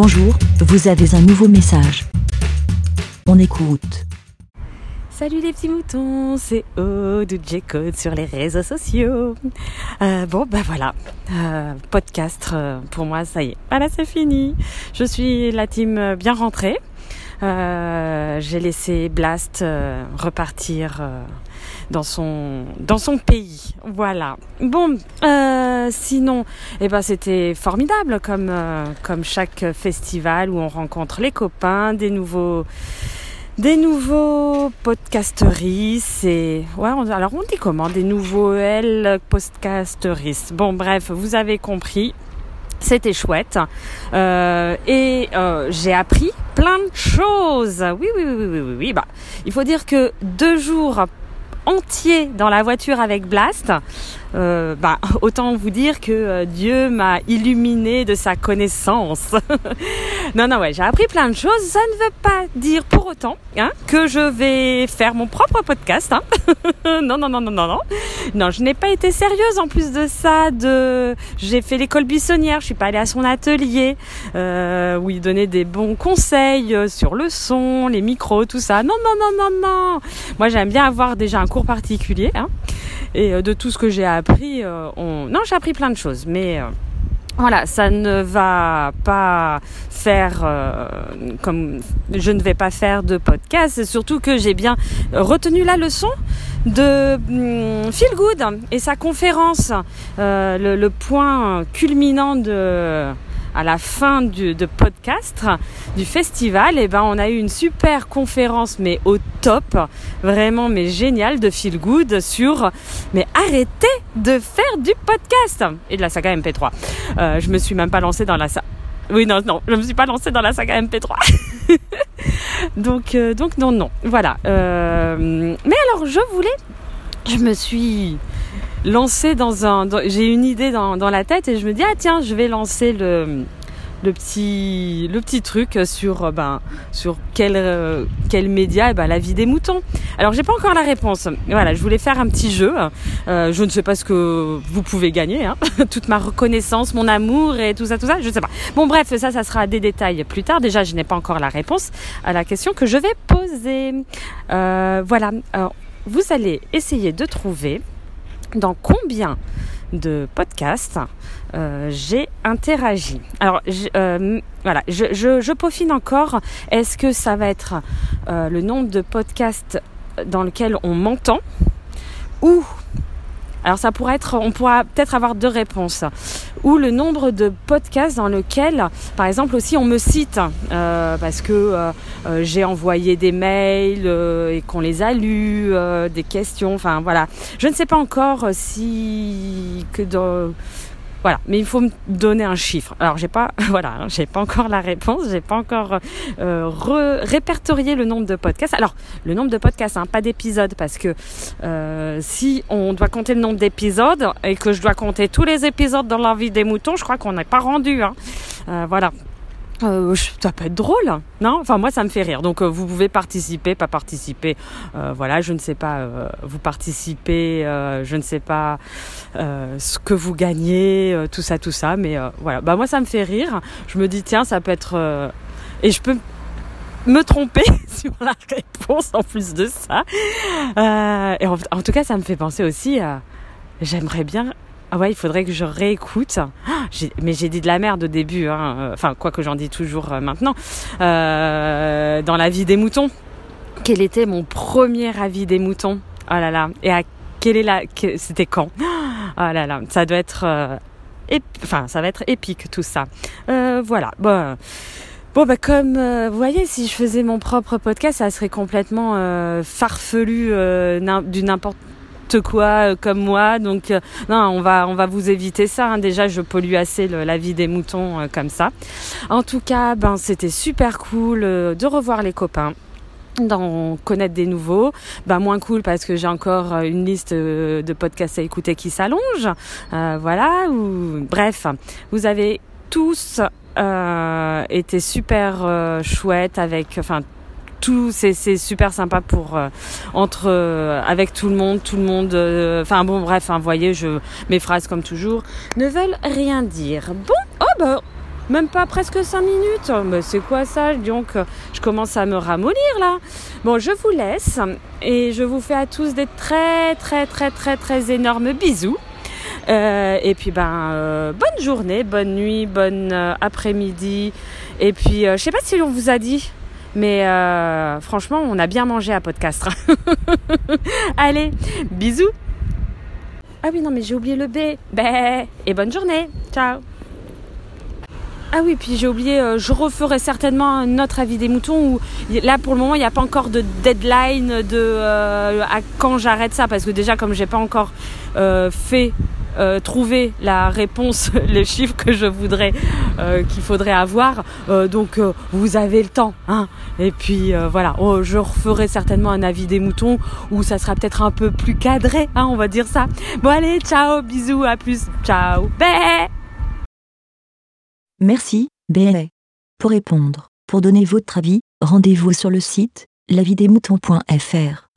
Bonjour, vous avez un nouveau message. On écoute. Salut les petits moutons, c'est Aude J-Code sur les réseaux sociaux. Euh, bon, ben voilà, euh, podcast euh, pour moi, ça y est. Voilà, c'est fini. Je suis la team bien rentrée. J'ai laissé Blast repartir dans son dans son pays. Voilà. Bon, sinon, eh ben c'était formidable comme comme chaque festival où on rencontre les copains, des nouveaux des nouveaux podcasteristes et ouais alors on dit comment? Des nouveaux L podcasteristes bon bref vous avez compris c'était chouette euh, et euh, j'ai appris plein de choses. Oui, oui, oui, oui, oui, oui. Bah, il faut dire que deux jours entiers dans la voiture avec Blast, euh, bah, autant vous dire que euh, Dieu m'a illuminé de sa connaissance. non, non, ouais, j'ai appris plein de choses. Ça ne veut pas dire pour autant hein, que je vais faire mon propre podcast. Hein. non, non, non, non, non, non. Non, je n'ai pas été sérieuse en plus de ça. De, j'ai fait l'école buissonnière. Je suis pas allée à son atelier euh, où il donnait des bons conseils euh, sur le son, les micros, tout ça. Non, non, non, non, non. Moi, j'aime bien avoir déjà un cours particulier. Hein. Et euh, de tout ce que j'ai appris, on... non, j'ai appris plein de choses, mais voilà, ça ne va pas faire comme je ne vais pas faire de podcast. Surtout que j'ai bien retenu la leçon de hum, Feel Good et sa conférence, le, le, point culminant de à la fin du podcast du festival, et eh ben on a eu une super conférence, mais au top, vraiment mais génial de feel good sur mais arrêtez de faire du podcast et de la saga MP3. Euh, je me suis même pas lancée dans la saga. Oui non non, je me suis pas lancée dans la saga MP3. donc euh, donc non non voilà. Euh, mais alors je voulais, je me suis lancer dans un. J'ai une idée dans, la tête et je me dis ah tiens je vais lancer le le petit le petit truc sur ben sur quel euh, quel média? Et eh ben la vie des moutons. Alors j'ai pas encore la réponse. Voilà, je voulais faire un petit jeu. Euh, je ne sais pas ce que vous pouvez gagner. Hein. Toute ma reconnaissance, mon amour et tout ça, tout ça, je ne sais pas. Bon bref, ça, ça sera des détails plus tard. Déjà, je n'ai pas encore la réponse à la question que je vais poser. Euh, voilà. Vous allez essayer de trouver dans combien de podcasts euh, j'ai interagi. Alors euh, voilà, je, je, peaufine encore. Est-ce que ça va être euh, le nombre de podcasts dans lequel on m'entend? Ou alors ça pourrait être, on pourra peut-être avoir deux réponses. Ou le nombre de podcasts dans lequel, par exemple aussi, on me cite euh, parce que euh, euh, j'ai envoyé des mails et qu'on les a lus, des questions. Enfin voilà, je ne sais pas encore si que dans voilà, mais il faut me donner un chiffre. Alors j'ai pas, voilà, hein, j'ai pas encore la réponse, j'ai pas encore euh, répertorié le nombre de podcasts. Alors le nombre de podcasts, hein, pas d'épisodes, parce que euh, si on doit compter le nombre d'épisodes et que je dois compter tous les épisodes dans la vie des moutons, je crois qu'on n'est pas rendu. Hein. Euh, voilà, euh, ça peut être drôle, non? Enfin moi ça me fait rire. Donc euh, vous pouvez participer, pas participer. Euh, voilà, je ne sais pas. Euh, vous participez, euh, je ne sais pas ce que vous gagnez, tout ça, tout ça. Mais voilà, bah moi ça me fait rire. Je me dis tiens ça peut être et je peux me tromper sur la réponse en plus de ça. et en, en, tout cas ça me fait penser aussi. J'aimerais bien ah ouais, il faudrait que je réécoute. Ah, mais j'ai dit de la merde au début, hein. Euh, enfin quoi que j'en dis toujours euh, maintenant. Euh, dans la vie des moutons, quel était mon premier avis des moutons? Oh là là. Et à quelle est la C'était quand? Oh là là, ça doit être, enfin ça va être épique tout ça. voilà. Bon. Bon bah comme vous voyez si je faisais mon propre podcast ça serait complètement farfelu du n'importe quoi euh, comme moi. Donc euh, non, on va on va vous éviter ça. Hein. Déjà, je pollue assez la vie des moutons euh, comme ça. En tout cas, ben c'était super cool de revoir les copains d'en connaître des nouveaux, ben moins cool parce que j'ai encore une liste de podcasts à écouter qui s'allonge, voilà. Ou bref, vous avez tous euh, été super chouettes avec, enfin tout c'est super sympa pour euh, entre euh, avec tout le monde tout le monde euh, enfin bon bref hein, voyez je mes phrases comme toujours ne veulent rien dire bon oh bah Même pas presque 5 minutes. Mais c'est quoi ça? Donc, je commence à me ramollir là. Bon, je vous laisse et je vous fais à tous des très, très, très, très, très énormes bisous. Et puis, ben, bonne journée, bonne nuit, bonne après-midi. Et puis, je sais pas si on vous a dit, mais franchement, on a bien mangé à podcast. Allez, bisous. Ah oui, non, mais j'ai oublié le B. Bé. Et bonne journée. Ciao. Ah oui, puis j'ai oublié, euh, je referai certainement un autre avis des moutons là pour le moment il n'y a pas encore de deadline de euh, à quand j'arrête ça parce que déjà comme j'ai pas encore euh, fait trouver la réponse, les chiffres que je voudrais qu'il faudrait avoir, donc vous avez le temps, hein. Et puis voilà, oh, je referai certainement un avis des moutons où ça sera peut-être un peu plus cadré, hein, on va dire ça. Bon allez, ciao, bisous, à plus, ciao, bé Merci, BLA. Pour répondre, pour donner votre avis, rendez-vous sur le site lavidemouton.fr.